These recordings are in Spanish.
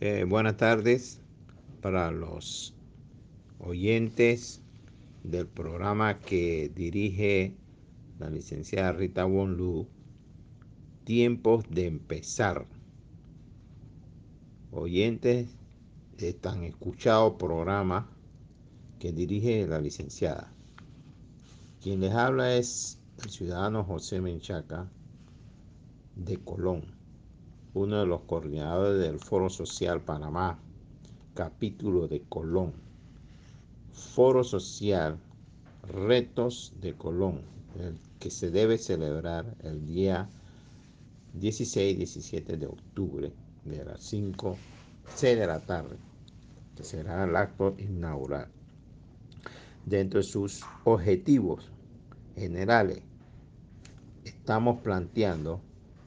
Eh, buenas tardes para los oyentes del programa que dirige la licenciada Rita Wonlu, Tiempos de empezar. Oyentes de tan escuchado programa que dirige la licenciada. Quien les habla es el ciudadano José Menchaca de Colón, uno de los coordinadores del Foro Social Panamá, capítulo de Colón. Foro Social Retos de Colón, el que se debe celebrar el día 16 y 17 de octubre de las 5, 6 de la tarde, que será el acto inaugural. Dentro de sus objetivos generales, estamos planteando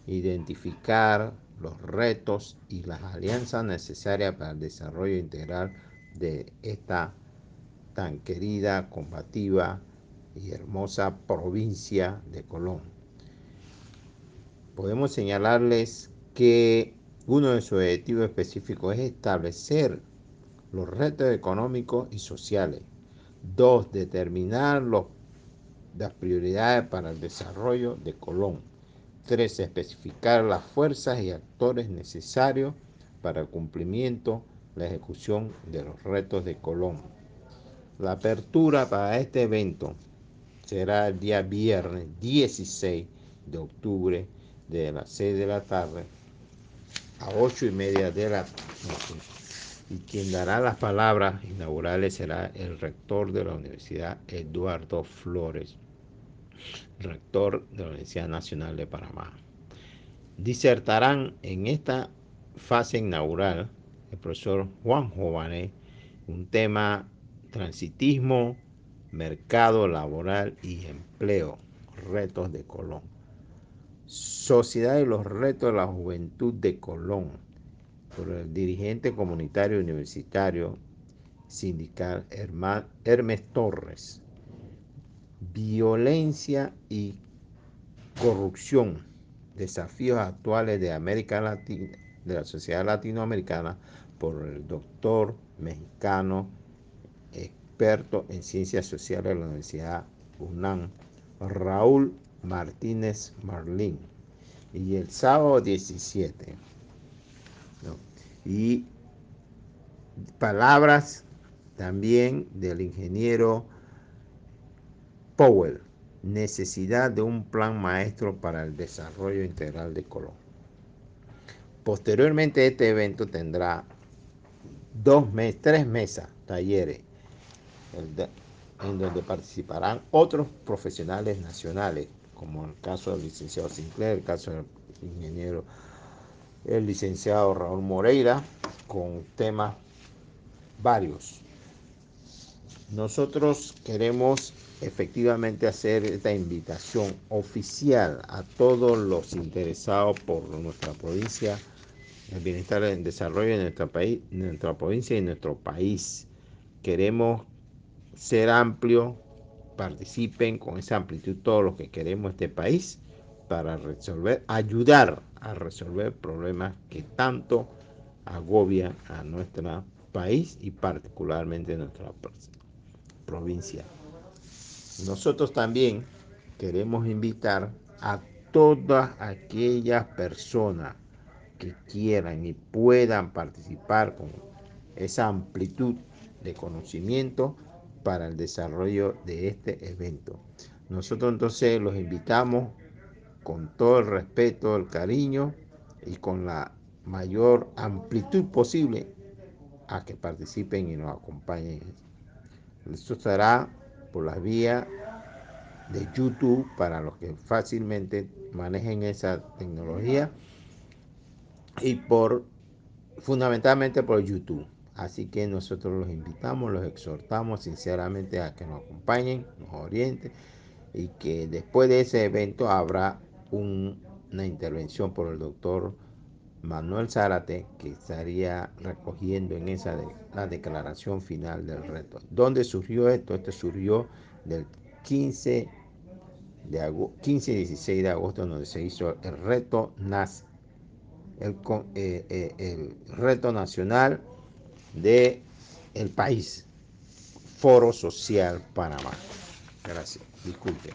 identificar los retos y las alianzas necesarias para el desarrollo integral de esta tan querida, combativa y hermosa provincia de Colón. Podemos señalarles que uno de sus objetivos específicos es establecer los retos económicos y sociales. Dos, determinar las prioridades para el desarrollo de Colón. Tres, especificar las fuerzas y actores necesarios para el cumplimiento, la ejecución de los retos de Colón. La apertura para este evento será el día viernes 16 de octubre de las 6 de la tarde a 8 y media de la noche. Y quien dará las palabras inaugurales será el rector de la Universidad Eduardo Flores, rector de la Universidad Nacional de Panamá. Disertarán en esta fase inaugural el profesor Juan Jované un tema transitismo, mercado laboral y empleo, retos de Colón. Sociedad y los retos de la juventud de Colón, por el dirigente comunitario universitario sindical Hermes Torres. Violencia y corrupción, desafíos actuales de América Latina, de la sociedad latinoamericana, por el doctor mexicano experto en ciencias sociales de la Universidad UNAM, Raúl Martínez Marlín. Y el sábado 17. ¿no? Y palabras también del ingeniero Powell. Necesidad de un plan maestro para el desarrollo integral de Colón. Posteriormente este evento tendrá dos meses, tres mesas, talleres, en donde participarán otros profesionales nacionales, como el caso del licenciado Sinclair, el caso del ingeniero, el licenciado Raúl Moreira, con temas varios. Nosotros queremos efectivamente hacer esta invitación oficial a todos los interesados por nuestra provincia, el bienestar el desarrollo de nuestra, país, nuestra provincia y nuestro país. Queremos ser amplio, participen con esa amplitud todos los que queremos este país para resolver, ayudar a resolver problemas que tanto agobian a nuestro país y particularmente a nuestra provincia. Nosotros también queremos invitar a todas aquellas personas que quieran y puedan participar con esa amplitud de conocimiento para el desarrollo de este evento. Nosotros entonces los invitamos con todo el respeto, el cariño y con la mayor amplitud posible a que participen y nos acompañen. Esto estará por las vías de YouTube para los que fácilmente manejen esa tecnología y por fundamentalmente por YouTube. Así que nosotros los invitamos, los exhortamos sinceramente a que nos acompañen, nos orienten y que después de ese evento habrá un, una intervención por el doctor Manuel Zárate que estaría recogiendo en esa la declaración final del reto. ¿Dónde surgió esto? Esto surgió del 15 de 15 y 16 de agosto donde se hizo el reto NAS el, eh, eh, el reto nacional de el país, Foro Social Panamá. Gracias, disculpe.